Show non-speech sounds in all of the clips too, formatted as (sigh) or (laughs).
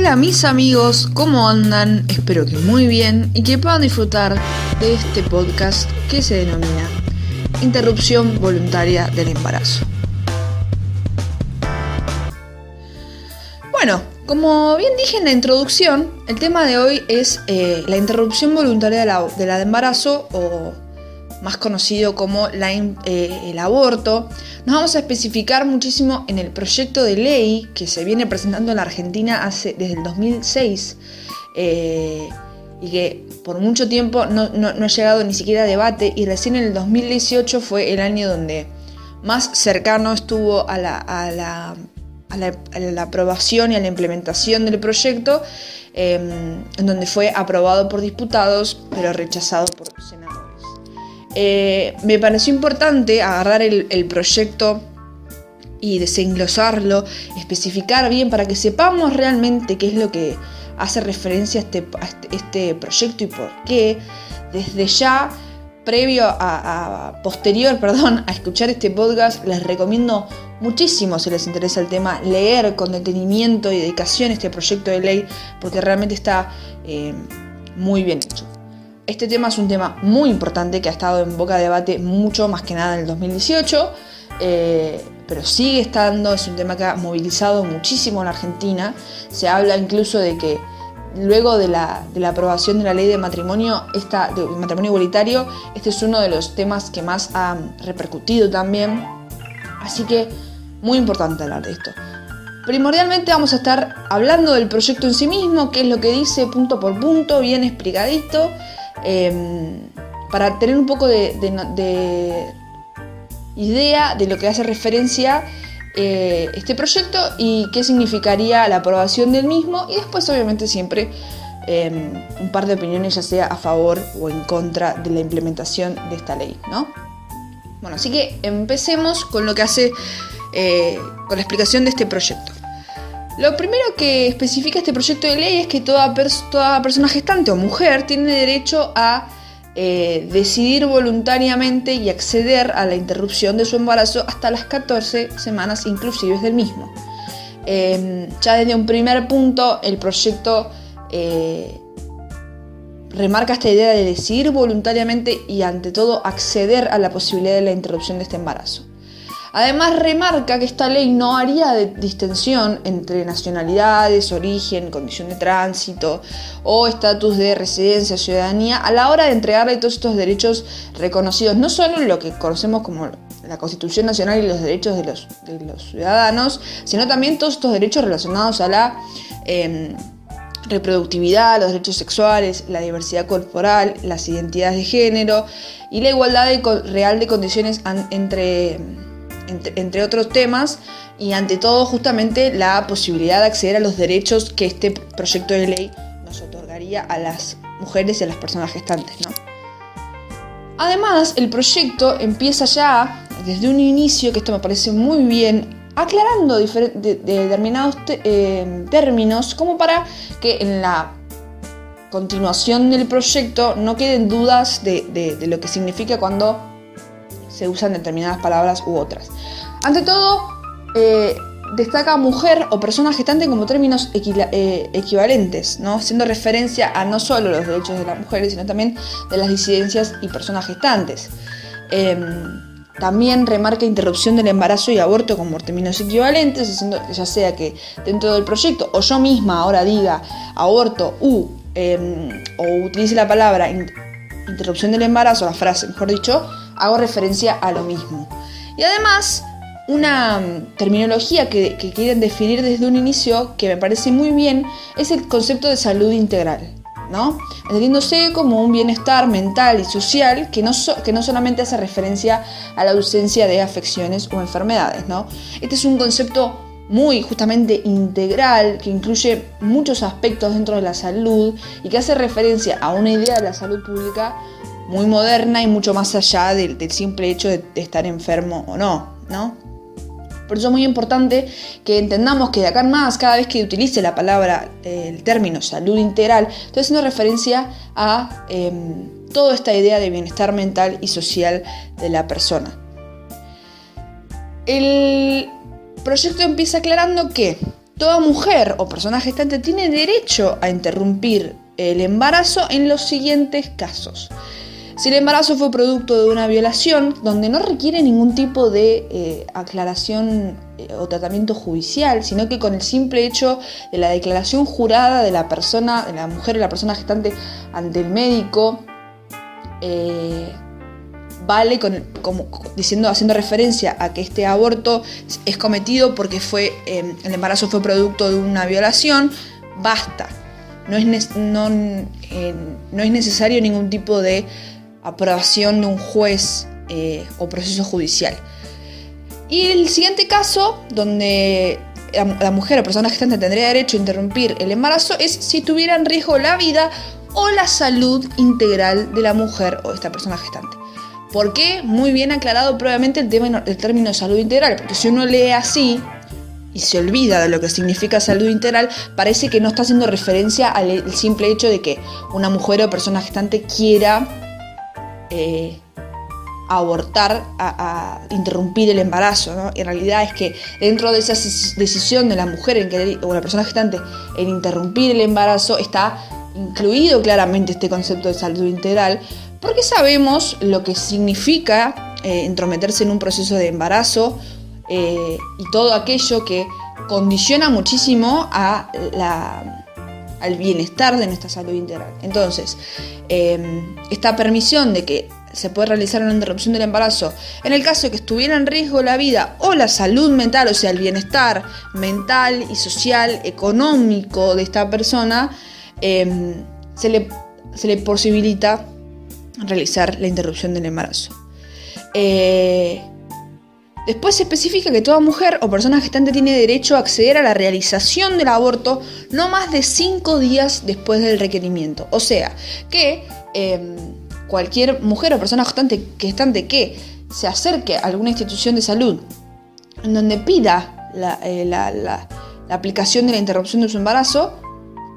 Hola mis amigos, ¿cómo andan? Espero que muy bien y que puedan disfrutar de este podcast que se denomina Interrupción Voluntaria del Embarazo. Bueno, como bien dije en la introducción, el tema de hoy es eh, la interrupción voluntaria del embarazo o más conocido como eh, el aborto, nos vamos a especificar muchísimo en el proyecto de ley que se viene presentando en la Argentina desde el 2006 eh, y que por mucho tiempo no, ha llegado ni siquiera a debate y recién en el 2018 fue el año donde más cercano estuvo a la, a la, aprobación y a la implementación del proyecto, em, en donde fue aprobado por diputados pero rechazado por senadores. Eh, me pareció importante agarrar el, proyecto y desenglosarlo, especificar bien para que sepamos realmente qué es lo que hace referencia a este, este, este proyecto y por qué. Desde ya, previo a, posterior, (laughs) perdón, a escuchar este podcast, les recomiendo muchísimo, si les interesa el tema, leer con detenimiento y dedicación este proyecto de ley, porque realmente está eh, muy bien hecho. Este tema es un tema muy importante que ha estado en boca de debate mucho más que nada en el 2018, eh, pero sigue estando, es un tema que ha movilizado muchísimo en Argentina. Se habla incluso de que luego de la, aprobación de la ley de matrimonio, esta, de matrimonio igualitario, este es uno de los temas que más ha repercutido también. Así que muy importante hablar de esto. Primordialmente vamos a estar hablando del proyecto en sí mismo, qué es lo que dice punto por punto, bien explicadito. Em, para tener un poco de, idea de lo que hace referencia eh, este proyecto y qué significaría la aprobación del mismo y después obviamente siempre em, un par de opiniones ya sea a favor o en contra de la implementación de esta ley, ¿no? Bueno, así que empecemos con lo que hace, eh, con la explicación de este proyecto. Lo primero que especifica este proyecto de ley es que toda, persona gestante o mujer tiene derecho a eh, decidir voluntariamente y acceder a la interrupción de su embarazo hasta las 14 semanas inclusive del mismo. Em, ya desde un primer punto el proyecto eh, remarca esta idea de decidir voluntariamente y ante todo acceder a la posibilidad de la interrupción de este embarazo. Además remarca que esta ley no haría de distensión entre nacionalidades, origen, condición de tránsito o estatus de residencia, ciudadanía, a la hora de entregarle todos estos derechos reconocidos, no solo lo que conocemos como la Constitución Nacional y los derechos de los, ciudadanos, sino también todos estos derechos relacionados a la... Em, reproductividad, los derechos sexuales, la diversidad corporal, las identidades de género y la igualdad real de condiciones entre entre, otros temas, y ante todo justamente la posibilidad de acceder a los derechos que este proyecto de ley nos otorgaría a las mujeres y a las personas gestantes. Además, el proyecto empieza ya desde un inicio, que esto me parece muy bien, aclarando determinados eh, términos como para que en la continuación del proyecto no queden dudas de lo que significa cuando se usan determinadas palabras u otras. Ante todo, eh, destaca mujer o persona gestante como términos eh, equivalentes, ¿no? haciendo referencia a no solo los derechos de las mujeres, sino también de las disidencias y personas gestantes. Em, también remarca interrupción del embarazo y aborto como términos equivalentes, haciendo ya sea que dentro del proyecto o yo misma ahora diga aborto u em, o utilice la palabra interrupción del embarazo, la frase, mejor dicho, hago referencia a lo mismo. Y además, una mm, terminología que, quieren definir desde un inicio, que me parece muy bien, es el concepto de salud integral. ¿no? entendiéndose como un bienestar mental y social que no, que no solamente hace referencia a la ausencia de afecciones o enfermedades. ¿no? Este es un concepto muy justamente integral que incluye muchos aspectos dentro de la salud y que hace referencia a una idea de la salud pública muy moderna y mucho más allá del, simple hecho de, estar enfermo o no, ¿no? Por eso es muy importante que entendamos que de acá en más, cada vez que utilice la palabra, el término salud integral, estoy haciendo referencia a em, toda esta idea de bienestar mental y social de la persona. El proyecto empieza aclarando que Toda mujer o persona gestante tiene derecho a interrumpir el embarazo en los siguientes casos. Si el embarazo fue producto de una violación, donde no requiere ningún tipo de eh, aclaración eh, o tratamiento judicial, sino que con el simple hecho de la declaración jurada de la persona, de la mujer o la persona gestante ante el médico, eh, vale diciendo, haciendo referencia a que este aborto es cometido porque fue, el embarazo fue producto de una violación, basta. No es, no, no es necesario ningún tipo de aprobación de un juez eh, o proceso judicial. Y el siguiente caso, donde la, mujer o persona gestante tendría derecho a interrumpir el embarazo, es si tuviera en riesgo la vida o la salud integral de la mujer o esta persona gestante. ¿Por qué? Muy bien aclarado previamente el, tema, el término salud integral, porque si uno lee así y se olvida de lo que significa salud integral, parece que no está haciendo referencia al simple hecho de que una mujer o persona gestante quiera eh, abortar, a, interrumpir el embarazo. Y en realidad es que dentro de esa decisión de la mujer o la persona gestante en interrumpir el embarazo está incluido claramente este concepto de salud integral, porque sabemos lo que significa eh, entrometerse en un proceso de embarazo eh, y todo aquello que condiciona muchísimo a la, al bienestar de nuestra salud integral. Entonces, em, esta permisión de que se puede realizar una interrupción del embarazo en el caso de que estuviera en riesgo la vida o la salud mental, o sea, el bienestar mental y social, económico de esta persona, em, se, le, se, le, posibilita realizar la interrupción del embarazo. Eh, Después se especifica que toda mujer o persona gestante tiene derecho a acceder a la realización del aborto no más de cinco días después del requerimiento. O sea, que em, cualquier mujer o persona gestante, gestante que se acerque a alguna institución de salud en donde pida la, eh, la aplicación de la interrupción de su embarazo,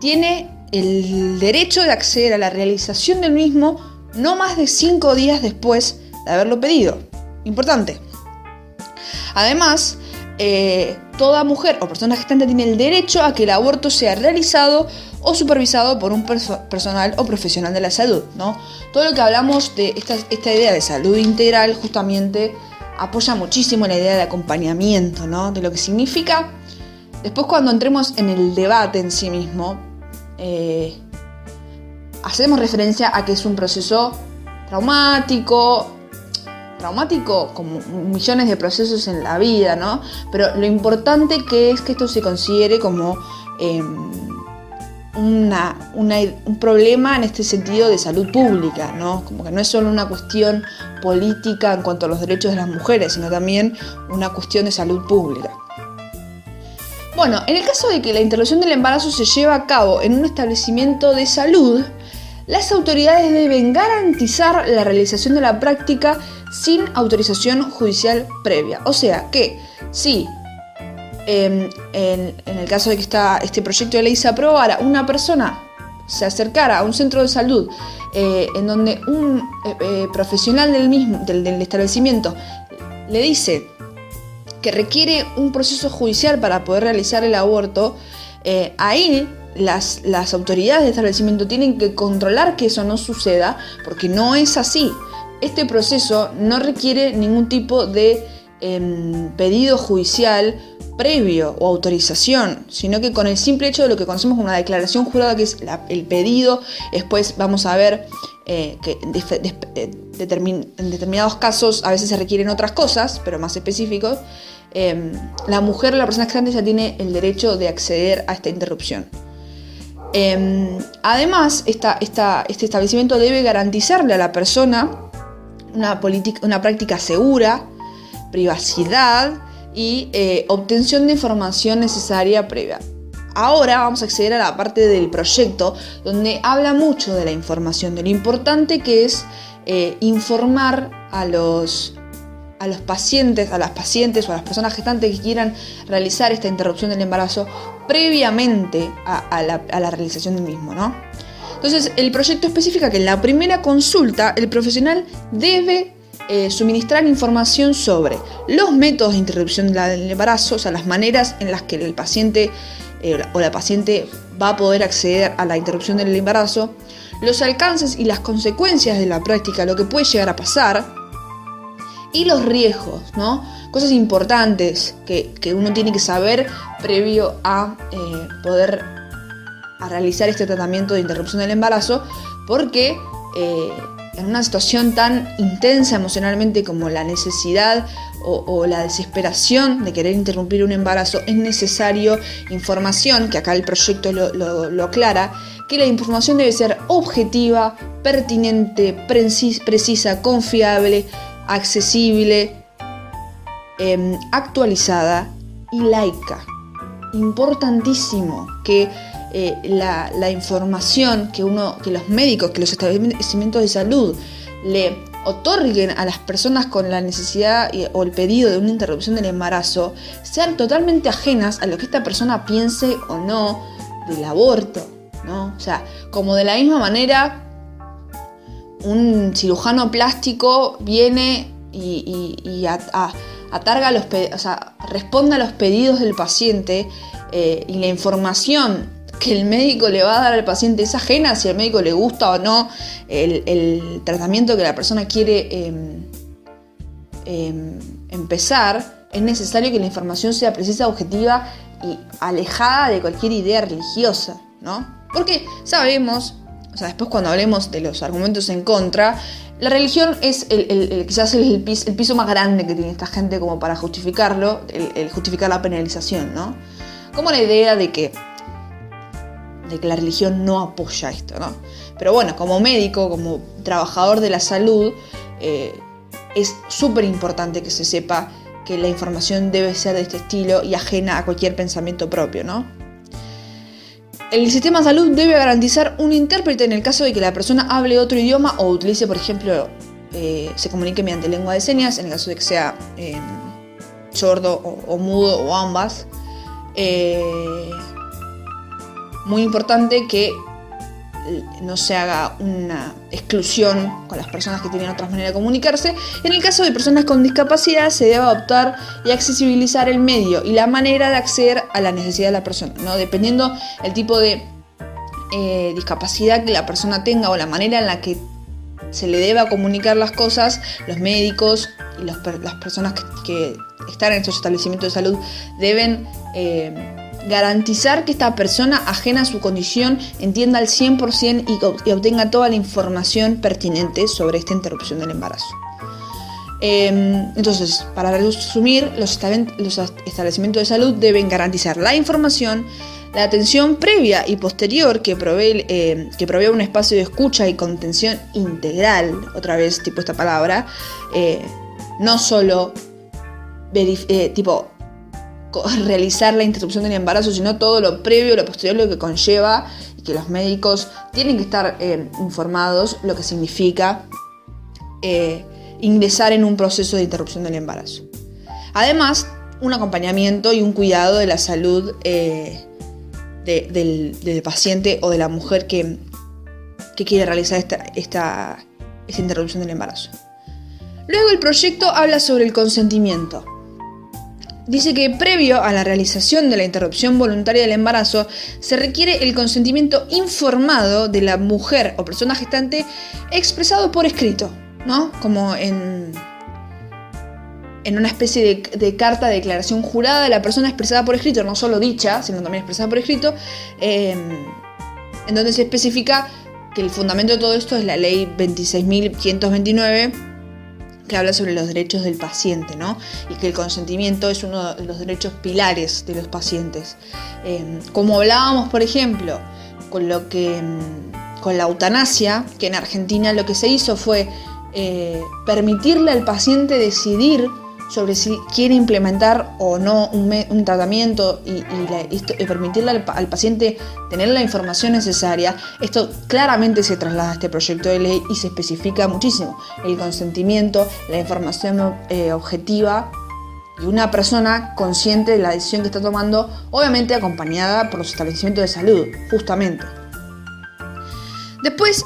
tiene el derecho de acceder a la realización del mismo no más de cinco días después de haberlo pedido. Importante. Además, eh, toda mujer o persona gestante tiene el derecho a que el aborto sea realizado o supervisado por un personal o profesional de la salud. Todo lo que hablamos de esta, idea de salud integral justamente apoya muchísimo la idea de acompañamiento, ¿no? de lo que significa. Después cuando entremos en el debate en sí mismo, eh, hacemos referencia a que es un proceso traumático, traumático como millones de procesos en la vida, ¿no? Pero lo importante que es que esto se considere como em, un problema en este sentido de salud pública, ¿no? Como que no es solo una cuestión política en cuanto a los derechos de las mujeres, sino también una cuestión de salud pública. Bueno, en el caso de que la interrupción del embarazo se lleva a cabo en un establecimiento de salud, las autoridades deben garantizar la realización de la práctica sin autorización judicial previa. O sea que si em, en, el caso de que este proyecto de ley se aprobara, una persona se acercara a un centro de salud eh, en donde un eh, eh, profesional del mismo, del, establecimiento, le dice que requiere un proceso judicial para poder realizar el aborto, ahí las, las, autoridades del establecimiento tienen que controlar que eso no suceda, porque no es así este proceso no requiere ningún tipo de em, pedido judicial previo o autorización, sino que con el simple hecho de lo que conocemos como una declaración jurada, que es el pedido, después vamos a ver eh, que eh, en determinados casos a veces se requieren otras cosas, pero más específicos, em, la mujer o la persona extranjera ya tiene el derecho de acceder a esta interrupción. Em, además, este establecimiento debe garantizarle a la persona una, una práctica segura, privacidad y eh, obtención de información necesaria previa. Ahora vamos a acceder a la parte del proyecto donde habla mucho de la información, de lo importante que es eh, informar a los, a los pacientes, a las pacientes o a las personas gestantes que quieran realizar esta interrupción del embarazo previamente a, la, realización del mismo, ¿no? Entonces, el proyecto especifica que en la primera consulta el profesional debe eh, suministrar información sobre los métodos de interrupción del embarazo, o sea, las maneras en las que el paciente eh, o la paciente va a poder acceder a la interrupción del embarazo, los alcances y las consecuencias de la práctica, lo que puede llegar a pasar, y los riesgos, ¿no? Cosas importantes que, uno tiene que saber previo a eh, poder a realizar este tratamiento de interrupción del embarazo, porque eh, en una situación tan intensa emocionalmente como la necesidad o, la desesperación de querer interrumpir un embarazo, es necesario información, que acá el proyecto lo, aclara, que la información debe ser objetiva, pertinente, precisa, confiable, accesible, em, actualizada y laica. Importantísimo que eh, la, información que uno, que los médicos, que los establecimientos de salud le otorguen a las personas con la necesidad o el pedido de una interrupción del embarazo sean totalmente ajenas a lo que esta persona piense o no del aborto, ¿no? O sea, como de la misma manera un cirujano plástico viene y, atarga los o sea, responde a los pedidos del paciente eh, y la información que el médico le va a dar al paciente es ajena si al médico le gusta o no el, tratamiento que la persona quiere em, em, empezar, es necesario que la información sea precisa, objetiva y alejada de cualquier idea religiosa, ¿no? Porque sabemos, o sea, después cuando hablemos de los argumentos en contra, la religión es el, quizás el, piso, más grande que tiene esta gente como para justificarlo, el, justificar la penalización, ¿no? Como la idea de que de que la religión no apoya esto, ¿no? Pero bueno, como médico, como trabajador de la salud, eh, es súper importante que se sepa que la información debe ser de este estilo y ajena a cualquier pensamiento propio, ¿no? El sistema de salud debe garantizar un intérprete en el caso de que la persona hable otro idioma o utilice, por ejemplo, eh, se comunique mediante lengua de señas, en el caso de que sea eh, sordo o, mudo o ambas. Eh, muy importante que no se haga una exclusión con las personas que tienen otras maneras de comunicarse. En el caso de personas con discapacidad se debe adoptar y accesibilizar el medio y la manera de acceder a la necesidad de la persona, ¿no? dependiendo el tipo de eh, discapacidad que la persona tenga o la manera en la que se le deba comunicar las cosas, los médicos y las personas que, están en estos establecimientos de salud deben... Eh, garantizar que esta persona ajena a su condición entienda al 100% y, obtenga toda la información pertinente sobre esta interrupción del embarazo. Em, entonces, para resumir, los, establecimientos de salud deben garantizar la información, la atención previa y posterior que provee, em, un espacio de escucha y contención integral, otra vez tipo esta palabra, eh, no solo eh, tipo (laughs) realizar la interrupción del embarazo, sino todo lo previo, lo posterior, lo que conlleva y que los médicos tienen que estar eh, informados lo que significa eh, ingresar en un proceso de interrupción del embarazo. Además, un acompañamiento y un cuidado de la salud eh, del, paciente o de la mujer que, quiere realizar esta, esta interrupción del embarazo. Luego el proyecto habla sobre el consentimiento dice que previo a la realización de la interrupción voluntaria del embarazo se requiere el consentimiento informado de la mujer o persona gestante expresado por escrito, ¿no? Como en, en una especie de, carta de declaración jurada de la persona expresada por escrito, no solo dicha, sino también expresada por escrito, em, en donde se especifica que el fundamento de todo esto es la ley 26.529 que habla sobre los derechos del paciente, ¿no? Y que el consentimiento es uno de los derechos pilares de los pacientes. Em, como hablábamos, por ejemplo, con lo que em, con la eutanasia, que en Argentina lo que se hizo fue eh, permitirle al paciente decidir sobre si quiere implementar o no un, tratamiento y, permitirle al, paciente tener la información necesaria, esto claramente se traslada a este proyecto de ley y se especifica muchísimo el consentimiento, la información eh, objetiva y una persona consciente de la decisión que está tomando, obviamente acompañada por los establecimientos de salud, justamente. Después,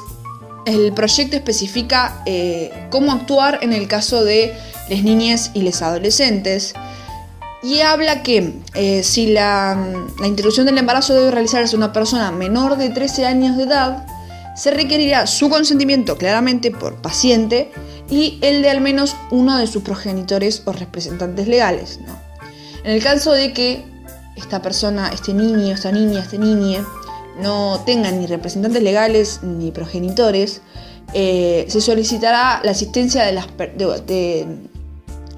el proyecto especifica eh, cómo actuar en el caso de las niñas y los adolescentes y habla que eh, si la, la, interrupción del embarazo debe realizarse una persona menor de 13 años de edad, se requerirá su consentimiento claramente por paciente y el de al menos uno de sus progenitores o representantes legales. En el caso de que esta persona, este niño, esta niña, este niñe, no tengan ni representantes legales ni progenitores, eh, se solicitará la asistencia de, las,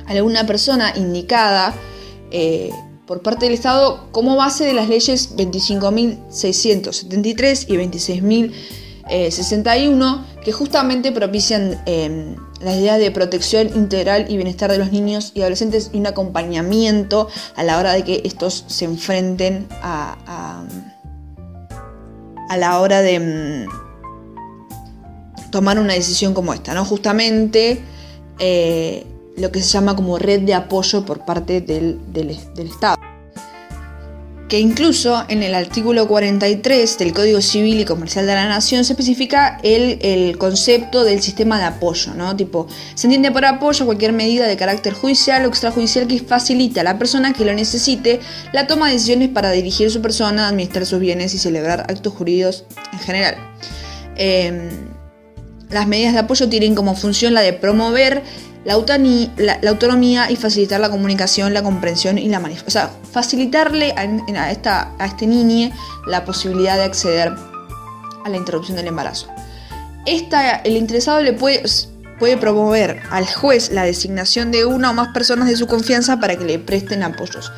alguna persona indicada eh, por parte del Estado como base de las leyes 25.673 y 26.061 que justamente propician em, la idea de protección integral y bienestar de los niños y adolescentes y un acompañamiento a la hora de que estos se enfrenten a la hora de mm, tomar una decisión como esta, ¿no? Justamente eh, lo que se llama como red de apoyo por parte del Estado que incluso en el artículo 43 del Código Civil y Comercial de la Nación se especifica el, concepto del sistema de apoyo, ¿no? Tipo, se entiende por apoyo cualquier medida de carácter judicial o extrajudicial que facilite a la persona que lo necesite la toma de decisiones para dirigir su persona, administrar sus bienes y celebrar actos jurídicos en general. Em, las medidas de apoyo tienen como función la de promover la, autonomía y facilitar la comunicación, la comprensión y la manifestación. O sea, facilitarle a, esta, a este niño la posibilidad de acceder a la interrupción del embarazo. Esta, el interesado le puede, puede promover al juez la designación de una o más personas de su confianza para que le presten apoyos.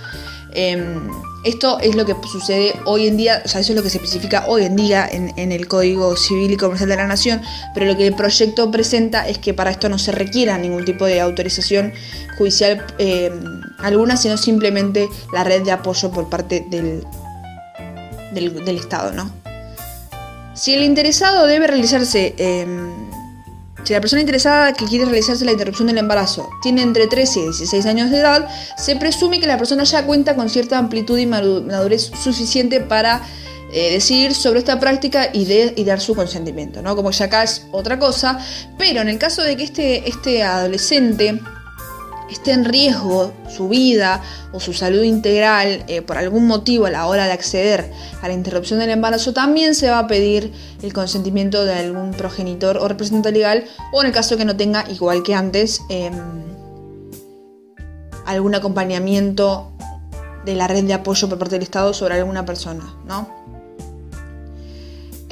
Em, esto es lo que sucede hoy en día, o sea, eso es lo que se especifica hoy en día en, el Código Civil y Comercial de la Nación, pero lo que el proyecto presenta es que para esto no se requiera ningún tipo de autorización judicial em, alguna, sino simplemente la red de apoyo por parte del, del, Estado, ¿no? Si el interesado debe realizarse em, si la persona interesada que quiere realizarse la interrupción del embarazo tiene entre 13 y 16 años de edad, se presume que la persona ya cuenta con cierta amplitud y madurez suficiente para eh, decidir sobre esta práctica y, y, dar su consentimiento, ¿no? Como ya acá es otra cosa, pero en el caso de que este, este adolescente esté en riesgo su vida o su salud integral eh, por algún motivo a la hora de acceder a la interrupción del embarazo, también se va a pedir el consentimiento de algún progenitor o representante legal o en el caso que no tenga, igual que antes, em, algún acompañamiento de la red de apoyo por parte del Estado sobre alguna persona, ¿no?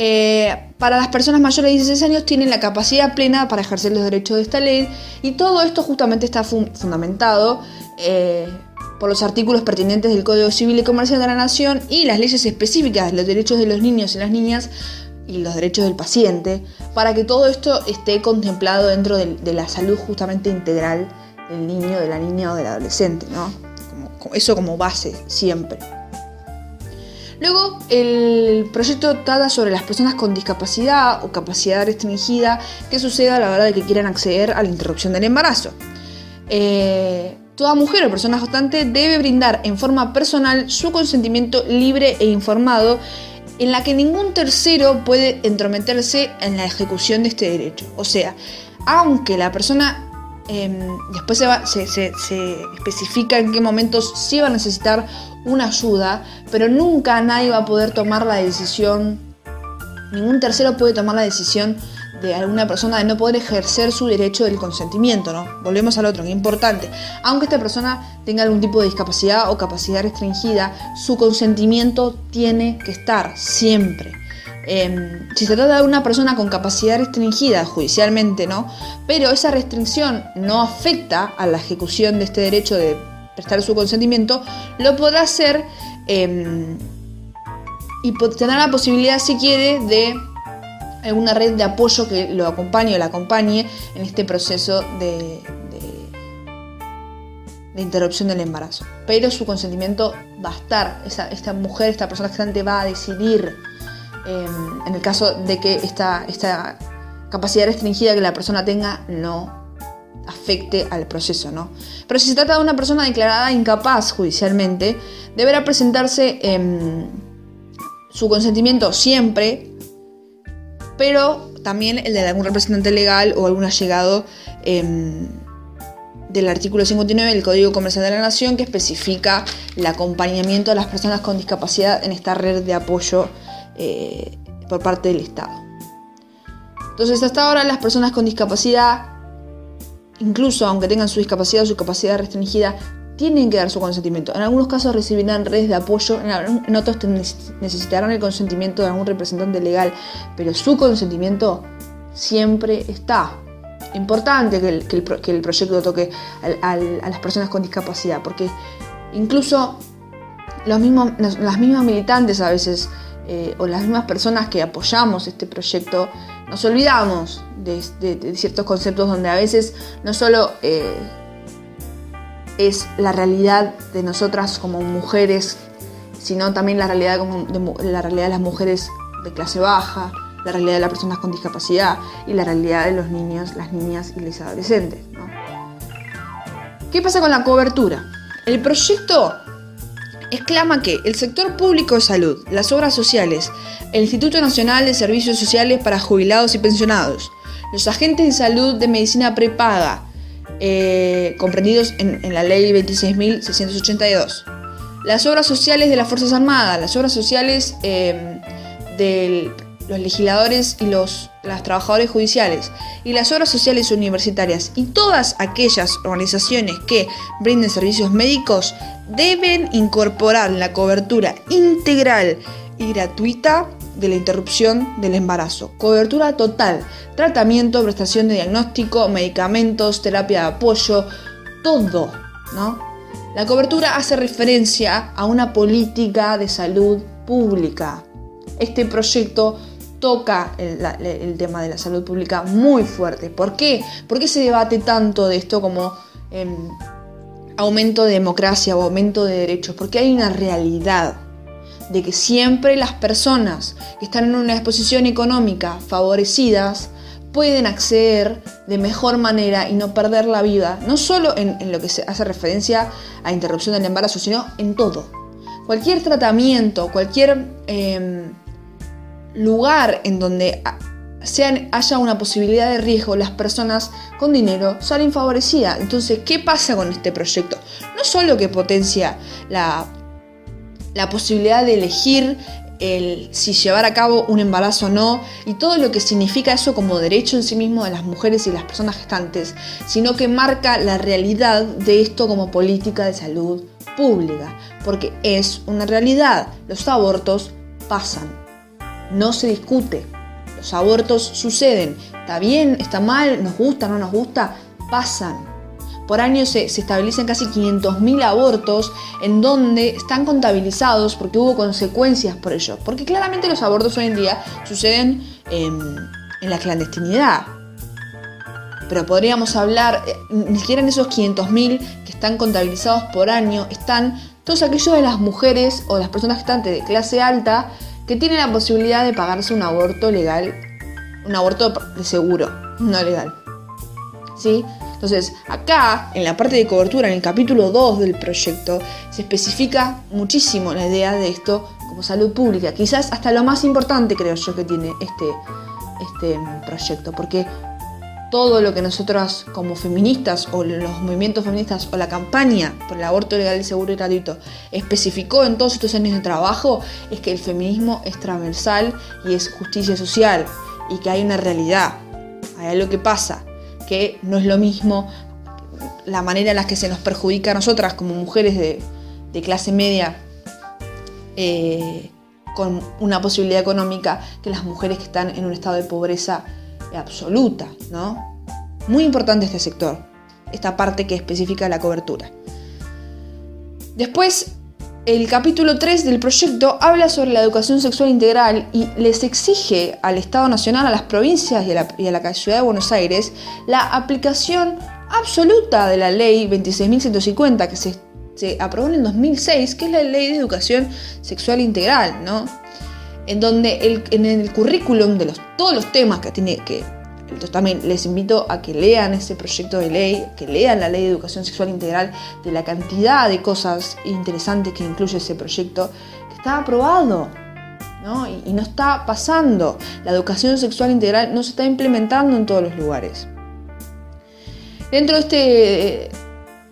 Eh, para las personas mayores de 16 años tienen la capacidad plena para ejercer los derechos de esta ley y todo esto justamente está fundamentado eh, por los artículos pertinentes del Código Civil y Comercial de la Nación y las leyes específicas de los derechos de los niños y las niñas y los derechos del paciente para que todo esto esté contemplado dentro de, la salud justamente integral del niño, de la niña o del adolescente, ¿no? eso como base siempre. Luego, el proyecto trata sobre las personas con discapacidad o capacidad restringida que suceda a la hora de que quieran acceder a la interrupción del embarazo. Eh, toda mujer o persona gestante debe brindar en forma personal su consentimiento libre e informado en la que ningún tercero puede entrometerse en la ejecución de este derecho. O sea, aunque la persona em, después se, se, especifica en qué momentos sí va a necesitar una ayuda, pero nunca nadie va a poder tomar la decisión, ningún tercero puede tomar la decisión de alguna persona de no poder ejercer su derecho del consentimiento, ¿no? Volvemos al otro, que es importante. Aunque esta persona tenga algún tipo de discapacidad o capacidad restringida, su consentimiento tiene que estar siempre. Em, si se trata de una persona con capacidad restringida judicialmente, ¿no? Pero esa restricción no afecta a la ejecución de este derecho de prestar su consentimiento, lo podrá hacer em, y tendrá la posibilidad, si quiere, de alguna red de apoyo que lo acompañe o la acompañe en este proceso de, de, interrupción del embarazo. Pero su consentimiento va a estar, esta mujer, esta persona gestante va a decidir em, en el caso de que esta, capacidad restringida que la persona tenga no afecte al proceso, ¿no? Pero si se trata de una persona declarada incapaz judicialmente, deberá presentarse em, su consentimiento siempre, pero también el de algún representante legal o algún allegado em, del artículo 59 del Código Comercial de la Nación que especifica el acompañamiento a las personas con discapacidad en esta red de apoyo eh, por parte del Estado. Entonces, hasta ahora las personas con discapacidad, incluso aunque tengan su discapacidad o su capacidad restringida, tienen que dar su consentimiento. En algunos casos recibirán redes de apoyo, en otros necesitarán el consentimiento de algún representante legal, pero su consentimiento siempre está. Importante que el, proyecto toque a las personas con discapacidad, porque incluso las mismas militantes a veces, eh, o las mismas personas que apoyamos este proyecto, nos olvidamos de, ciertos conceptos donde a veces no solo... Eh, es la realidad de nosotras como mujeres, sino también la realidad, de, la realidad de las mujeres de clase baja, la realidad de las personas con discapacidad y la realidad de los niños, las niñas y los adolescentes. ¿Qué pasa con la cobertura? El proyecto exclama que el sector público de salud, las obras sociales, el Instituto Nacional de Servicios Sociales para Jubilados y Pensionados, los agentes de salud de medicina prepaga, eh, comprendidos en, la ley 26.682. Las obras sociales de las Fuerzas Armadas, las obras sociales eh, de los legisladores y los, los trabajadores judiciales, y las obras sociales universitarias y todas aquellas organizaciones que brinden servicios médicos deben incorporar la cobertura integral y gratuita de la interrupción del embarazo. Cobertura total, tratamiento, prestación de diagnóstico, medicamentos, terapia de apoyo, todo, ¿no? La cobertura hace referencia a una política de salud pública. Este proyecto toca el, tema de la salud pública muy fuerte. ¿Por qué? ¿Por qué se debate tanto de esto como em, aumento de democracia o aumento de derechos? Porque hay una realidad de que siempre las personas que están en una exposición económica favorecidas pueden acceder de mejor manera y no perder la vida, no solo en, lo que se hace referencia a interrupción del embarazo, sino en todo. Cualquier tratamiento, cualquier em, lugar en donde haya una posibilidad de riesgo, las personas con dinero salen favorecidas. Entonces, ¿qué pasa con este proyecto? No solo que potencia la la posibilidad de elegir el, si llevar a cabo un embarazo o no, y todo lo que significa eso como derecho en sí mismo de las mujeres y las personas gestantes, sino que marca la realidad de esto como política de salud pública, porque es una realidad, los abortos pasan, no se discute, los abortos suceden, está bien, está mal, nos gusta, no nos gusta, pasan. Por año se, establecen casi 500.000 abortos en donde están contabilizados porque hubo consecuencias por ello. Porque claramente los abortos hoy en día suceden en, la clandestinidad. Pero podríamos hablar, eh, ni siquiera en esos 500.000 que están contabilizados por año, están todos aquellos de las mujeres o las personas que están de clase alta que tienen la posibilidad de pagarse un aborto legal, un aborto de seguro, no legal. ¿Sí? Entonces, acá, en la parte de cobertura, en el capítulo 2 del proyecto, se especifica muchísimo la idea de esto como salud pública. Quizás hasta lo más importante, creo yo, que tiene este, este proyecto, porque todo lo que nosotros como feministas o los movimientos feministas o la campaña por el aborto legal, seguro y gratuito especificó en todos estos años de trabajo es que el feminismo es transversal y es justicia social y que hay una realidad, hay algo que pasa que no es lo mismo la manera en la que se nos perjudica a nosotras como mujeres de, clase media eh, con una posibilidad económica que las mujeres que están en un estado de pobreza absoluta, ¿no? Muy importante este sector, esta parte que especifica la cobertura. Después, el capítulo 3 del proyecto habla sobre la educación sexual integral y les exige al Estado Nacional, a las provincias y a la, Ciudad de Buenos Aires la aplicación absoluta de la ley 26.150 que se, aprobó en el 2006, que es la ley de educación sexual integral, ¿no? En donde en el currículum de los, todos los temas que tiene que entonces también les invito a que lean ese proyecto de ley, que lean la ley de educación sexual integral, de la cantidad de cosas interesantes que incluye ese proyecto, que está aprobado. Y, no está pasando. La educación sexual integral no se está implementando en todos los lugares. Dentro de, este,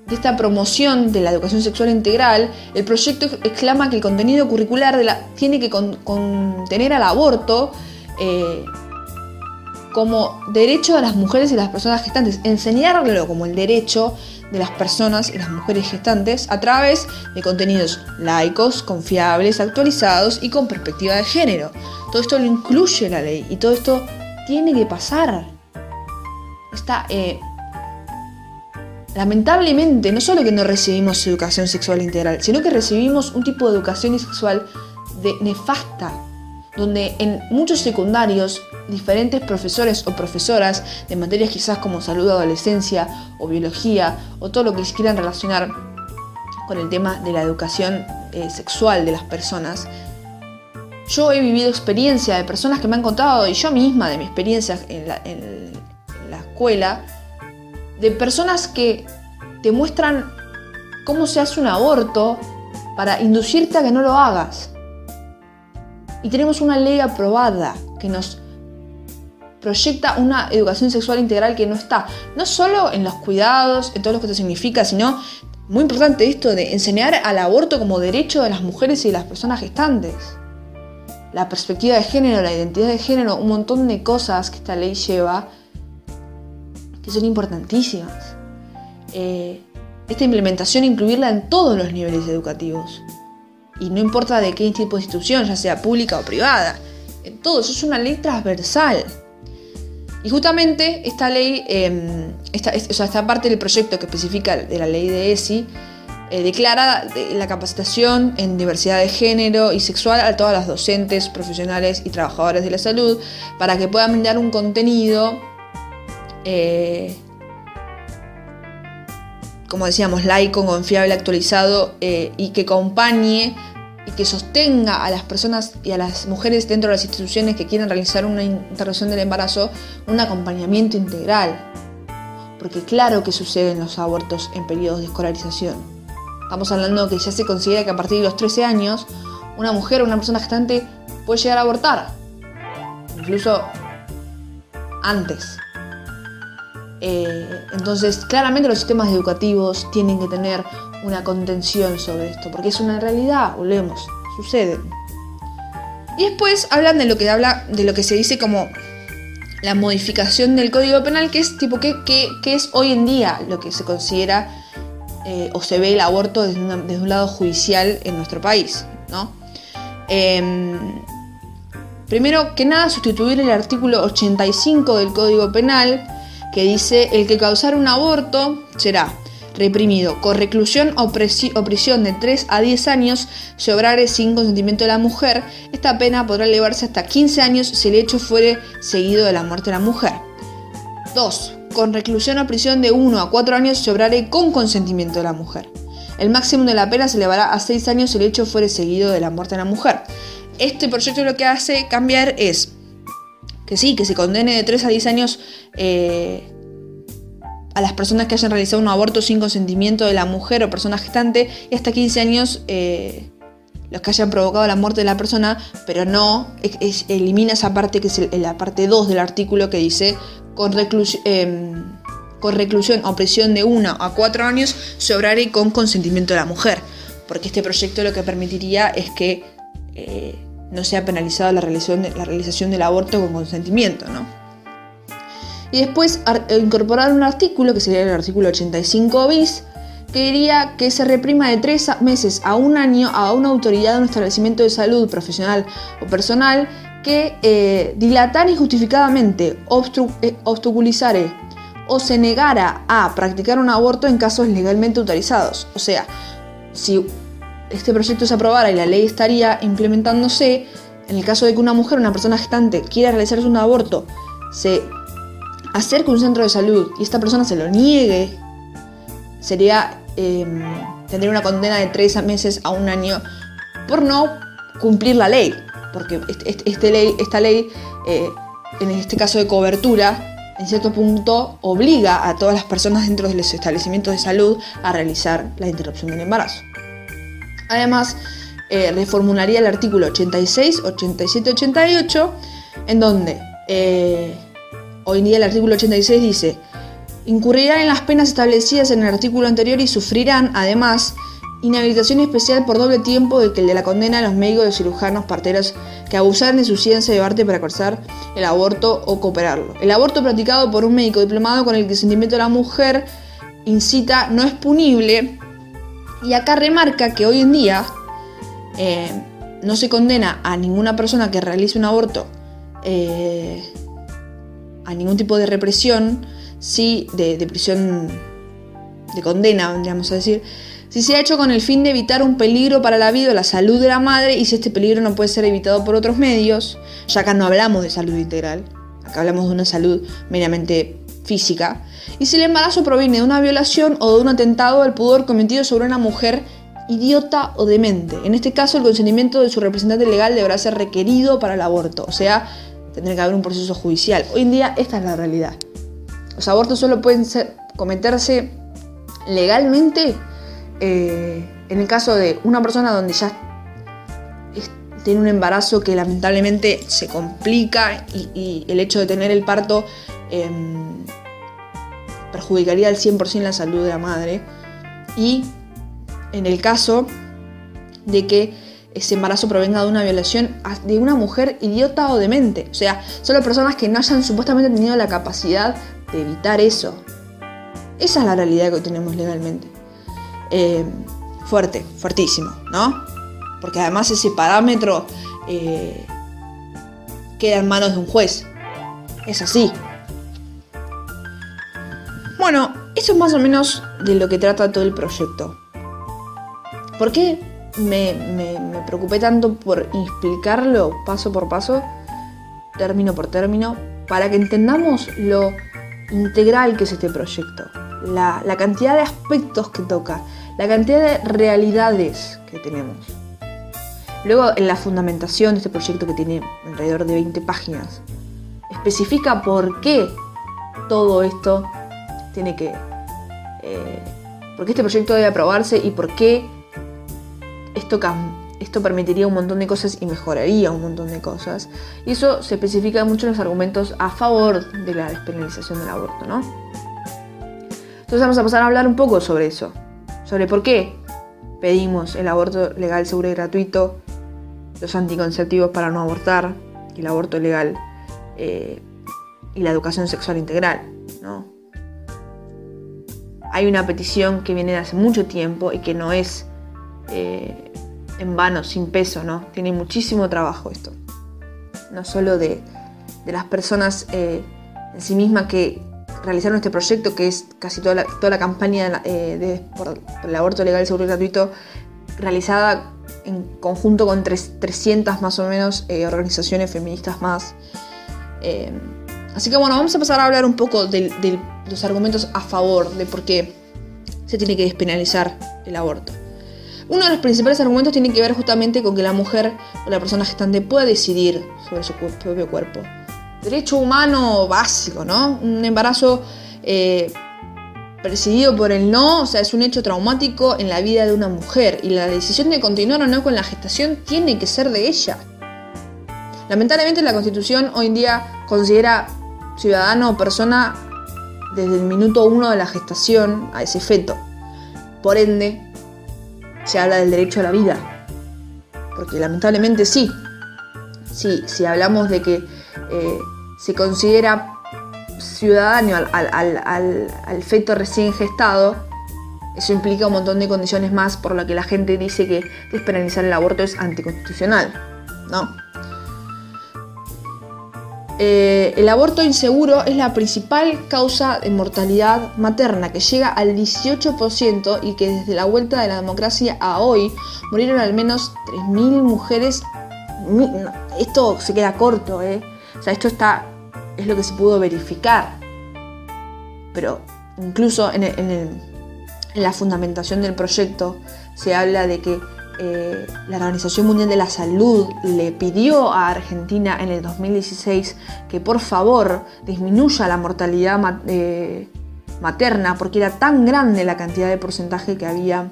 de esta promoción de la educación sexual integral, el proyecto exclama que el contenido curricular tiene que contener al aborto eh, como derecho de las mujeres y las personas gestantes, enseñarlo como el derecho de las personas y las mujeres gestantes a través de contenidos laicos, confiables, actualizados y con perspectiva de género. Todo esto lo incluye la ley y todo esto tiene que pasar. Está, eh, lamentablemente, no solo que no recibimos educación sexual integral, sino que recibimos un tipo de educación sexual de nefasta, donde en muchos secundarios diferentes profesores o profesoras de materias quizás como salud, adolescencia o biología o todo lo que quieran relacionar con el tema de la educación eh, sexual de las personas. Yo he vivido experiencia de personas que me han contado, y yo misma de mi experiencia en la, en la escuela, de personas que te muestran cómo se hace un aborto para inducirte a que no lo hagas. Y tenemos una ley aprobada que nos proyecta una educación sexual integral que no está, no solo en los cuidados, en todo lo que esto significa, sino, muy importante esto, de enseñar al aborto como derecho de las mujeres y de las personas gestantes. La perspectiva de género, la identidad de género, un montón de cosas que esta ley lleva que son importantísimas. Eh, esta implementación incluirla en todos los niveles educativos. Y no importa de qué tipo de institución, ya sea pública o privada. En todo, eso es una ley transversal. Y justamente esta ley, em, esta, esta parte del proyecto que especifica de la ley de ESI, eh, declara la capacitación en diversidad de género y sexual a todas las docentes, profesionales y trabajadores de la salud para que puedan brindar un contenido, eh, como decíamos, laico, confiable, actualizado eh, y que acompañe que sostenga a las personas y a las mujeres dentro de las instituciones que quieren realizar una interrupción del embarazo un acompañamiento integral. Porque claro que suceden los abortos en periodos de escolarización. Estamos hablando que ya se considera que a partir de los 13 años una mujer o una persona gestante puede llegar a abortar. Incluso antes. Eh, entonces, claramente los sistemas educativos tienen que tener una contención sobre esto, porque es una realidad, volvemos, sucede. Y después hablan de lo que habla, de lo que se dice como la modificación del Código Penal, que es tipo que, es hoy en día lo que se considera eh, o se ve el aborto desde, un lado judicial en nuestro país, ¿no? Em, primero que nada, sustituir el artículo 85 del Código Penal que dice el que causar un aborto será reprimido con reclusión o, prisión de 3 a 10 años si obrare sin consentimiento de la mujer. Esta pena podrá elevarse hasta 15 años si el hecho fuere seguido de la muerte de la mujer. 2. Con reclusión o prisión de 1 a 4 años si obrare con consentimiento de la mujer. El máximo de la pena se elevará a 6 años si el hecho fuere seguido de la muerte de la mujer. Este proyecto lo que hace cambiar es que sí, que se condene de 3 a 10 años eh, a las personas que hayan realizado un aborto sin consentimiento de la mujer o persona gestante y hasta 15 años eh, los que hayan provocado la muerte de la persona, pero no elimina esa parte que es la parte 2 del artículo que dice con, em, con reclusión o prisión de 1 a 4 años se obrare con consentimiento de la mujer, porque este proyecto lo que permitiría es que eh, no sea penalizada la realización, la realización del aborto con consentimiento, ¿no? Y después incorporar un artículo, que sería el artículo 85 bis, que diría que se reprima de tres meses a un año a una autoridad de un establecimiento de salud profesional o personal que eh, injustificadamente, eh, obstaculizare o se negara a practicar un aborto en casos legalmente autorizados. O sea, si este proyecto se aprobara y la ley estaría implementándose, en el caso de que una mujer, una persona gestante, quiera realizarse un aborto, se acerque a un centro de salud y esta persona se lo niegue, sería em, tendría una condena de tres meses a un año por no cumplir la ley. Porque este ley, esta ley, eh, en este caso de cobertura, en cierto punto obliga a todas las personas dentro de los establecimientos de salud a realizar la interrupción del embarazo. Además, eh, reformularía el artículo 86, 87, 88, en donde eh, hoy en día el artículo 86 dice, incurrirán en las penas establecidas en el artículo anterior y sufrirán, además, inhabilitación especial por doble tiempo de que el de la condena a los médicos y cirujanos parteros que abusaran de su ciencia de arte para causar el aborto o cooperarlo. El aborto practicado por un médico diplomado con el consentimiento de la mujer incita no es punible y acá remarca que hoy en día eh, no se condena a ninguna persona que realice un aborto eh, a ningún tipo de represión, sí, de, de prisión de condena, vamos a decir, si se ha hecho con el fin de evitar un peligro para la vida o la salud de la madre y si este peligro no puede ser evitado por otros medios, ya acá no hablamos de salud integral, acá hablamos de una salud meramente física, y si el embarazo proviene de una violación o de un atentado al pudor cometido sobre una mujer idiota o demente. En este caso, el consentimiento de su representante legal deberá ser requerido para el aborto, o sea, tendrá que haber un proceso judicial. Hoy en día esta es la realidad. Los abortos solo pueden cometerse legalmente eh, en el caso de una persona donde ya tiene un embarazo que lamentablemente se complica y, el hecho de tener el parto em, perjudicaría al 100% la salud de la madre. Y en el caso de que ese embarazo provenga de una violación de una mujer idiota o demente. O sea, solo personas que no hayan supuestamente tenido la capacidad de evitar eso. Esa es la realidad que tenemos legalmente. Eh, fuerte, fuertísimo, ¿no? Porque además ese parámetro eh, queda en manos de un juez. Es así. Bueno, eso es más o menos de lo que trata todo el proyecto. ¿Por qué me, preocupé tanto por explicarlo paso por paso, término por término, para que entendamos lo integral que es este proyecto? la, cantidad de aspectos que toca, la cantidad de realidades que tenemos. Luego, en la fundamentación de este proyecto que tiene alrededor de 20 páginas, especifica por qué todo esto tiene que... Eh, por qué este proyecto debe aprobarse y por qué esto, esto permitiría un montón de cosas y mejoraría un montón de cosas. Y eso se especifica mucho en los argumentos a favor de la despenalización del aborto, ¿no? Entonces vamos a pasar a hablar un poco sobre eso, sobre por qué pedimos el aborto legal, seguro y gratuito, los anticonceptivos para no abortar, el aborto legal eh, y la educación sexual integral. ¿no? Hay una petición que viene de hace mucho tiempo y que no es eh, en vano, sin peso, ¿no? Tiene muchísimo trabajo esto. No solo de, las personas eh, en sí mismas que, realizaron este proyecto, que es casi toda la, campaña eh, por, el aborto legal, seguro y gratuito, realizada en conjunto con 300 más o menos eh, organizaciones feministas más. Así que bueno, vamos a pasar a hablar un poco de, los argumentos a favor de por qué se tiene que despenalizar el aborto. Uno de los principales argumentos tiene que ver justamente con que la mujer o la persona gestante pueda decidir sobre su propio cuerpo derecho humano básico, ¿no? Un embarazo eh, presidido por el no, o sea, es un hecho traumático en la vida de una mujer y la decisión de continuar o no con la gestación tiene que ser de ella. Lamentablemente la Constitución hoy en día considera ciudadano o persona desde el minuto uno de la gestación a ese feto. Por ende, se habla del derecho a la vida. Porque lamentablemente sí. Sí, si hablamos de que eh, se considera ciudadano al, feto recién gestado, eso implica un montón de condiciones más por lo que la gente dice que despenalizar el aborto es anticonstitucional. ¿no? Eh, el aborto inseguro es la principal causa de mortalidad materna, que llega al 18% y que desde la vuelta de la democracia a hoy murieron al menos 3.000 mujeres. Esto se queda corto, ¿eh? O sea, esto está, es lo que se pudo verificar. Pero incluso en, la fundamentación del proyecto se habla de que eh, la Organización Mundial de la Salud le pidió a Argentina en el 2016 que por favor disminuya la mortalidad eh, materna porque era tan grande la cantidad de porcentaje que había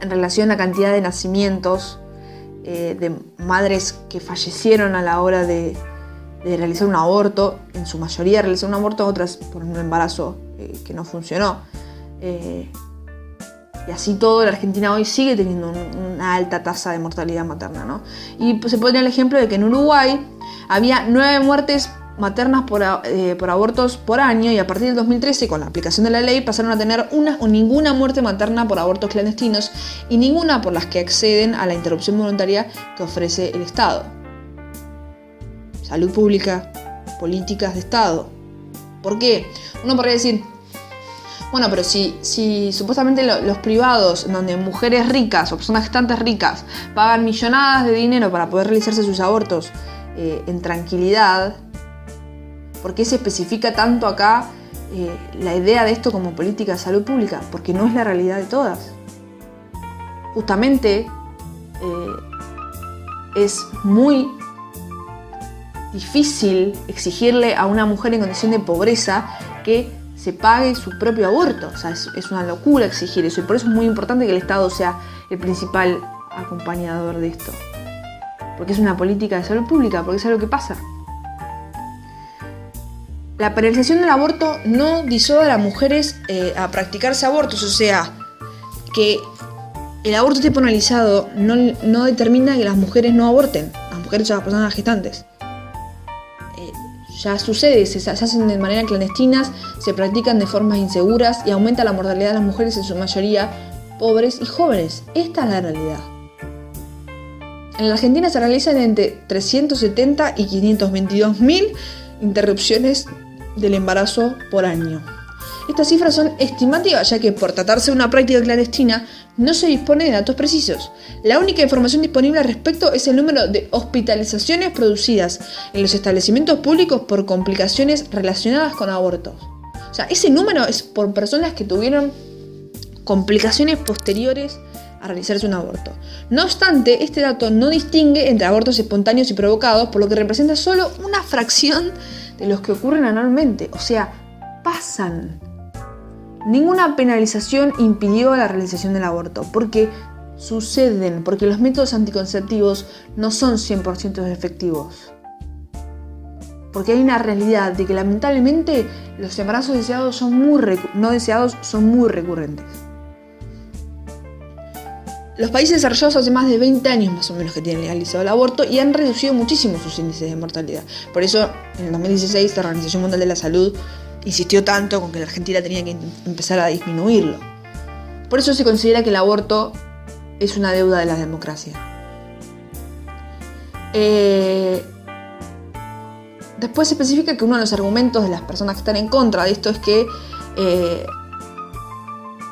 en relación a la cantidad de nacimientos eh, de madres que fallecieron a la hora de, realizar un aborto, en su mayoría realizar un aborto, otras por un embarazo que no funcionó. Y así todo, la Argentina hoy sigue teniendo una alta tasa de mortalidad materna. ¿no? Y pues, se pone el ejemplo de que en Uruguay había nueve muertes maternas por, eh, por, abortos por año y a partir del 2013 con la aplicación de la ley pasaron a tener una o ninguna muerte materna por abortos clandestinos y ninguna por las que acceden a la interrupción voluntaria que ofrece el Estado. Salud pública, políticas de Estado. ¿Por qué? Uno podría decir, bueno, pero si, supuestamente los privados, donde mujeres ricas o personas gestantes ricas pagan millonadas de dinero para poder realizarse sus abortos eh, en tranquilidad, ¿Por qué se especifica tanto acá eh, la idea de esto como política de salud pública? Porque no es la realidad de todas. Justamente eh, es muy difícil exigirle a una mujer en condición de pobreza que se pague su propio aborto. O sea, es, una locura exigir eso. Y por eso es muy importante que el Estado sea el principal acompañador de esto. Porque es una política de salud pública, porque es algo que pasa. La penalización del aborto no disuade a las mujeres eh, a practicarse abortos, o sea, que el aborto esté penalizado no, determina que las mujeres no aborten, las mujeres o las personas gestantes. Ya sucede, se, hacen de manera clandestinas, se practican de formas inseguras y aumenta la mortalidad de las mujeres, en su mayoría pobres y jóvenes. Esta es la realidad. En la Argentina se realizan entre 370 y 522 mil interrupciones del embarazo por año. Estas cifras son estimativas ya que por tratarse de una práctica clandestina no se dispone de datos precisos. La única información disponible al respecto es el número de hospitalizaciones producidas en los establecimientos públicos por complicaciones relacionadas con abortos. O sea, ese número es por personas que tuvieron complicaciones posteriores a realizarse un aborto. No obstante, este dato no distingue entre abortos espontáneos y provocados, por lo que representa solo una fracción de los que ocurren anualmente. O sea, pasan. Ninguna penalización impidió la realización del aborto, porque suceden, porque los métodos anticonceptivos no son 100% efectivos. Porque hay una realidad de que lamentablemente los embarazos deseados son muy no deseados son muy recurrentes. Los países desarrollados hace más de 20 años más o menos que tienen legalizado el aborto y han reducido muchísimo sus índices de mortalidad. Por eso, en el 2016, la Organización Mundial de la Salud insistió tanto con que la Argentina tenía que empezar a disminuirlo. Por eso se considera que el aborto es una deuda de la democracia. Eh, después se especifica que uno de los argumentos de las personas que están en contra de esto es que eh,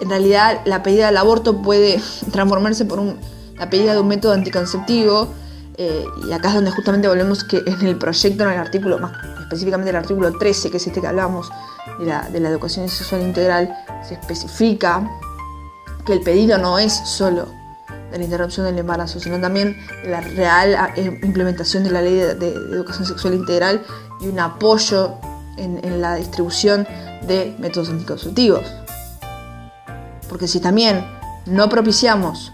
en realidad la pedida del aborto puede (laughs) transformarse por la pedida de un método anticonceptivo. Eh, y acá es donde justamente volvemos que en el proyecto, en el artículo, más específicamente el artículo 13, que es este que hablamos de la, de la educación sexual integral, se especifica que el pedido no es solo de la interrupción del embarazo, sino también la real ah, eh, implementación de la ley de, educación sexual integral y un apoyo en la distribución de métodos anticonceptivos. Porque si también no propiciamos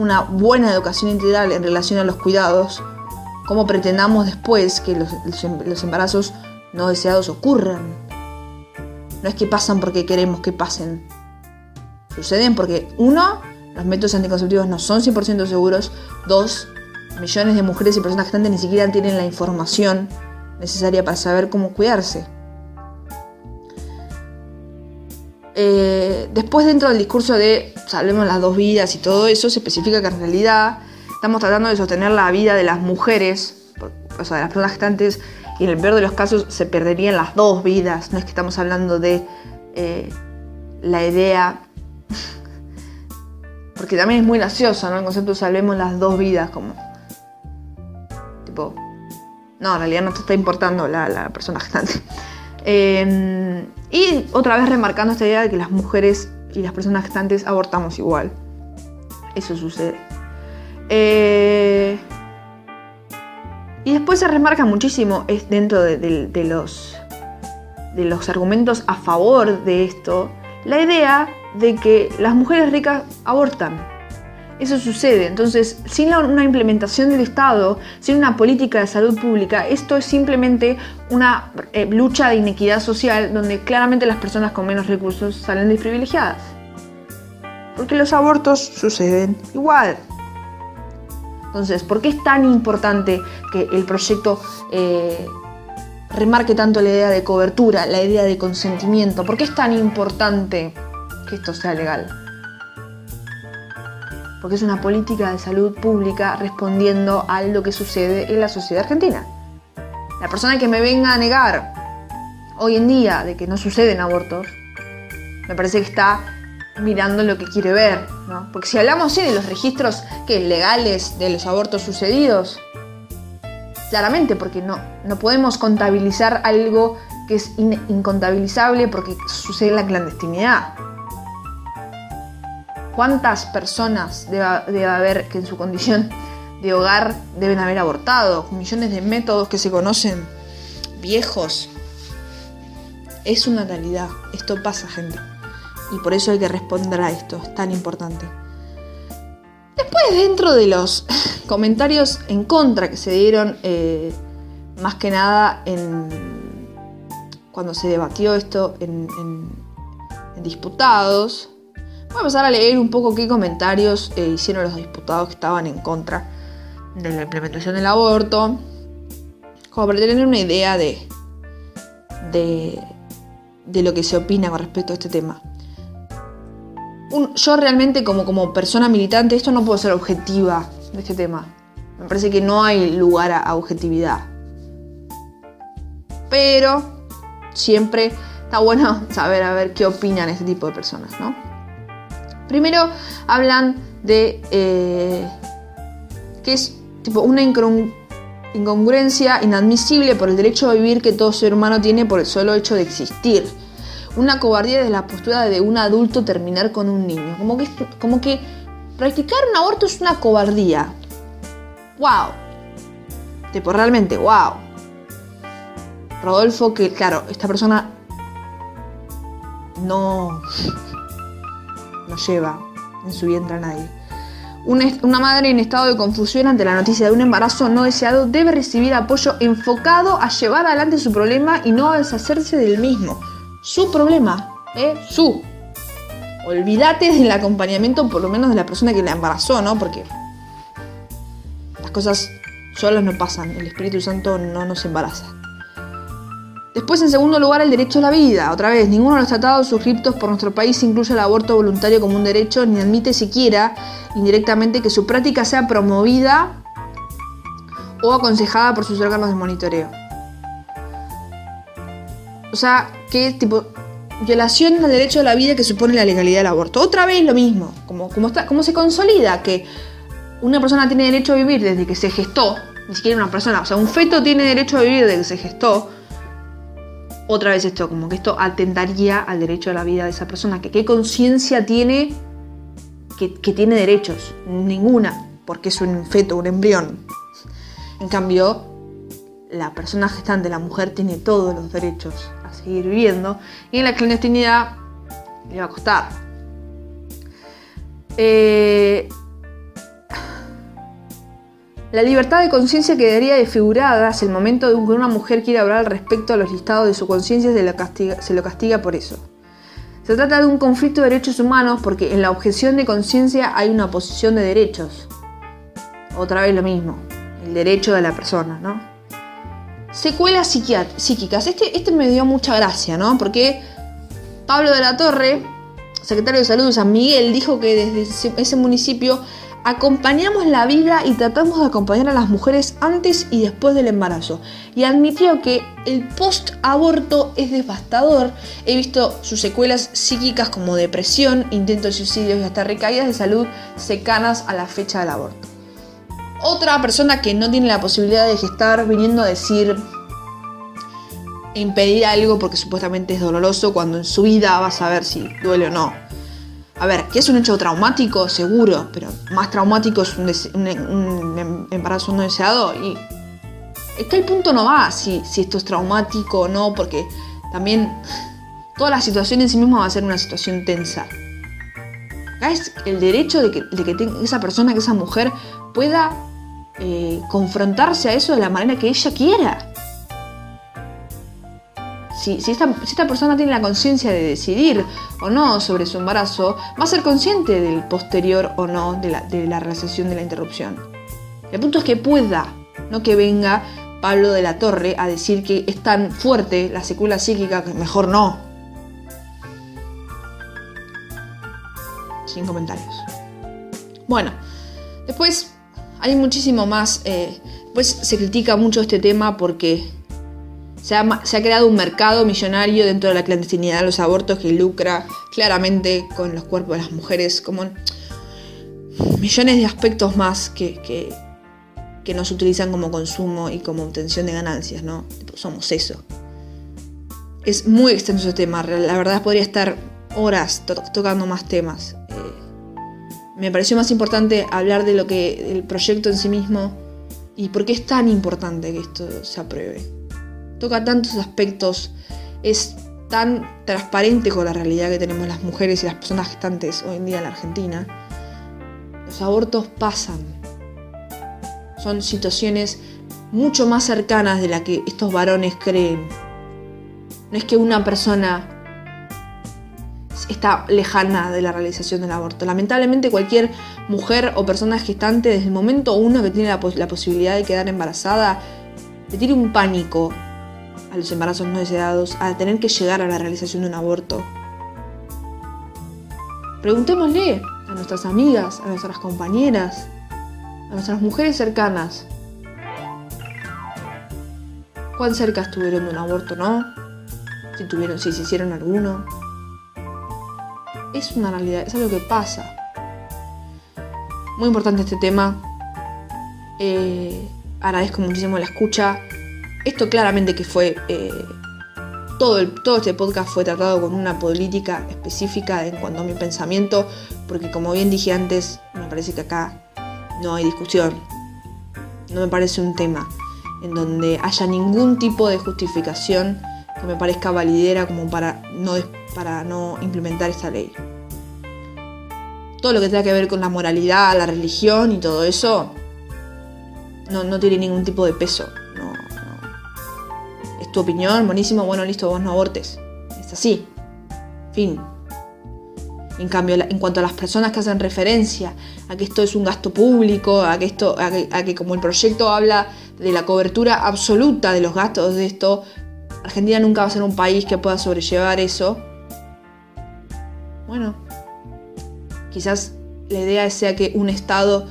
una buena educación integral en relación a los cuidados, ¿cómo pretendamos después que los, embarazos no deseados ocurran? No es que pasan porque queremos que pasen. Suceden porque, uno, los métodos anticonceptivos no son 100% seguros. Dos, millones de mujeres y personas gestantes ni siquiera tienen la información necesaria para saber cómo cuidarse. Eh, después dentro del discurso de salvemos las dos vidas y todo eso, se especifica que en realidad estamos tratando de sostener la vida de las mujeres, o sea, de las personas gestantes, y en el peor de los casos se perderían las dos vidas. No es que estamos hablando de eh, la idea, (laughs) porque también es muy gracioso, ¿no? El concepto de salvemos las dos vidas, como... Tipo, no, en realidad no te está importando la, la persona gestante. Em, y otra vez remarcando esta idea de que las mujeres y las personas gestantes abortamos igual. Eso sucede. Eh, y después se remarca muchísimo es dentro de, los, de los argumentos a favor de esto la idea de que las mujeres ricas abortan. Eso sucede. Entonces, sin una implementación del Estado, sin una política de salud pública, esto es simplemente una eh, lucha de inequidad social donde claramente las personas con menos recursos salen desprivilegiadas. Porque los abortos suceden igual. Entonces, ¿por qué es tan importante que el proyecto eh, remarque tanto la idea de cobertura, la idea de consentimiento? ¿Por qué es tan importante que esto sea legal? Porque es una política de salud pública respondiendo a lo que sucede en la sociedad argentina. La persona que me venga a negar hoy en día de que no suceden abortos, me parece que está mirando lo que quiere ver, ¿no? Porque si hablamos sí de los registros legales de los abortos sucedidos, claramente, porque no, no podemos contabilizar algo que es incontabilizable porque sucede en la clandestinidad. ¿Cuántas personas debe, haber que en su condición de hogar deben haber abortado? Millones de métodos que se conocen viejos. Es una realidad. Esto pasa, gente. Y por eso hay que responder a esto. Es tan importante. Después, dentro de los (laughs) comentarios en contra que se dieron, eh, más que nada en, cuando se debatió esto en, en diputados, Voy a empezar a leer un poco qué comentarios eh, hicieron los diputados que estaban en contra de la implementación del aborto, como para tener una idea de, de, lo que se opina con respecto a este tema. yo realmente como, como persona militante, esto no puedo ser objetiva de este tema. Me parece que no hay lugar a objetividad. Pero siempre está bueno saber a ver qué opinan este tipo de personas, ¿no? Primero hablan de eh, que es tipo una incongruencia inadmisible por el derecho a vivir que todo ser humano tiene por el solo hecho de existir. Una cobardía de la postura de un adulto terminar con un niño. Como que, como que practicar un aborto es una cobardía. ¡Wow! Tipo, realmente, wow. Rodolfo, que claro, esta persona no no lleva en su vientre a nadie. Una, madre en estado de confusión ante la noticia de un embarazo no deseado debe recibir apoyo enfocado a llevar adelante su problema y no a deshacerse del mismo. Su problema, ¿eh? Su. Olvídate del acompañamiento, por lo menos de la persona que la embarazó, ¿no? Porque las cosas solas no pasan. El Espíritu Santo no nos embaraza. Después, en segundo lugar, el derecho a la vida. Otra vez, ninguno de los tratados suscriptos por nuestro país incluye el aborto voluntario como un derecho, ni admite siquiera indirectamente que su práctica sea promovida o aconsejada por sus órganos de monitoreo. O sea, que tipo violación al derecho a la vida que supone la legalidad del aborto. Otra vez lo mismo, como, se consolida que una persona tiene derecho a vivir desde que se gestó, ni siquiera una persona, o sea, un feto tiene derecho a vivir desde que se gestó, otra vez esto, como que esto atentaría al derecho a la vida de esa persona, que qué conciencia tiene que, tiene derechos, ninguna, porque es un feto, un embrión. En cambio, la persona gestante, la mujer, tiene todos los derechos a seguir viviendo y en la clandestinidad le va a costar. Eh, la libertad de conciencia quedaría desfigurada hasta el momento de que una mujer quiera hablar al respecto a los listados de su conciencia se, se lo castiga por eso. Se trata de un conflicto de derechos humanos porque en la objeción de conciencia hay una oposición de derechos. Otra vez lo mismo, el derecho de la persona, ¿no? Secuelas psíquicas. Este, este me dio mucha gracia, ¿no? Porque Pablo de la Torre, secretario de Salud de San Miguel, dijo que desde ese municipio Acompañamos la vida y tratamos de acompañar a las mujeres antes y después del embarazo. Y admitió que el post-aborto es devastador. He visto sus secuelas psíquicas como depresión, intentos de suicidios y hasta recaídas de salud secanas a la fecha del aborto. Otra persona que no tiene la posibilidad de gestar viniendo a decir impedir algo porque supuestamente es doloroso cuando en su vida va a saber si duele o no. A ver, que es un hecho traumático, seguro, pero más traumático es un, embarazo no deseado. Y es que el punto no va si, si esto es traumático o no, porque también toda la situación en sí misma va a ser una situación tensa. Acá es el derecho de que, esa persona, que esa mujer pueda eh, confrontarse a eso de la manera que ella quiera. Si, esta, persona tiene la conciencia de decidir o no sobre su embarazo, va a ser consciente del posterior o no de la, de de la interrupción. El punto es que pueda, no que venga Pablo de la Torre a decir que es tan fuerte la secuela psíquica que mejor no. Sin comentarios. Bueno, después hay muchísimo más. Eh, pues se critica mucho este tema porque se ha, creado un mercado millonario dentro de la clandestinidad de los abortos que lucra claramente con los cuerpos de las mujeres, como millones de aspectos más que, nos utilizan como consumo y como obtención de ganancias, ¿no? Somos eso. Es muy extenso ese tema, la verdad podría estar horas tocando más temas. Eh, me pareció más importante hablar de lo que el proyecto en sí mismo y por qué es tan importante que esto se apruebe toca tantos aspectos, es tan transparente con la realidad que tenemos las mujeres y las personas gestantes hoy en día en la Argentina. Los abortos pasan. Son situaciones mucho más cercanas de la que estos varones creen. No es que una persona está lejana de la realización del aborto. Lamentablemente cualquier mujer o persona gestante desde el momento uno que tiene la, la posibilidad de quedar embarazada, le tiene un pánico a los embarazos no deseados, a tener que llegar a la realización de un aborto. Preguntémosle a nuestras amigas, a nuestras compañeras, a nuestras mujeres cercanas, cuán cerca estuvieron de un aborto, ¿no? Si tuvieron, si se hicieron alguno. Es una realidad, es algo que pasa. Muy importante este tema. Eh, agradezco muchísimo la escucha. Esto claramente que fue... Eh, todo, el, todo este podcast fue tratado con una política específica en cuanto a mi pensamiento, porque como bien dije antes, me parece que acá no hay discusión. No me parece un tema en donde haya ningún tipo de justificación que me parezca validera como para no, para no implementar esta ley. Todo lo que tenga que ver con la moralidad, la religión y todo eso, no, no tiene ningún tipo de peso tu opinión, buenísimo, bueno, listo, vos no abortes. Es así. Fin. En cambio, en cuanto a las personas que hacen referencia a que esto es un gasto público, a que esto, a que, como el proyecto habla de la cobertura absoluta de los gastos de esto, Argentina nunca va a ser un país que pueda sobrellevar eso. Bueno, quizás la idea sea que un Estado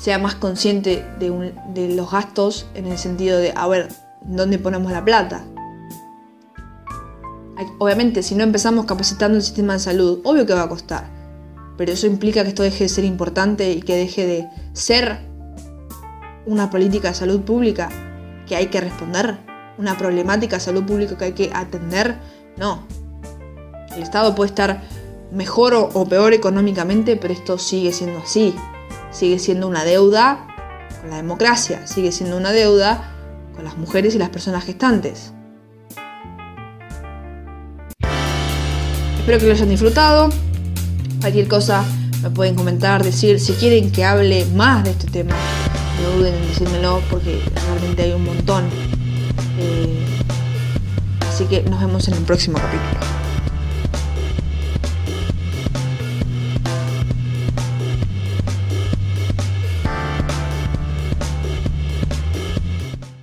sea más consciente de, de los gastos en el sentido de, a ver, ¿dónde ponemos la plata? Obviamente, si no empezamos capacitando el sistema de salud, obvio que va a costar. Pero eso implica que esto deje de ser importante y que deje de ser una política de salud pública que hay que responder, una problemática de salud pública que hay que atender. No. El Estado puede estar mejor o, peor económicamente, pero esto sigue siendo así. Sigue siendo una deuda con la democracia, sigue siendo una deuda las mujeres y las personas gestantes. Espero que lo hayan disfrutado. Cualquier cosa me pueden comentar, decir si quieren que hable más de este tema. No duden en decírmelo porque realmente hay un montón. Eh, así que nos vemos en el próximo capítulo.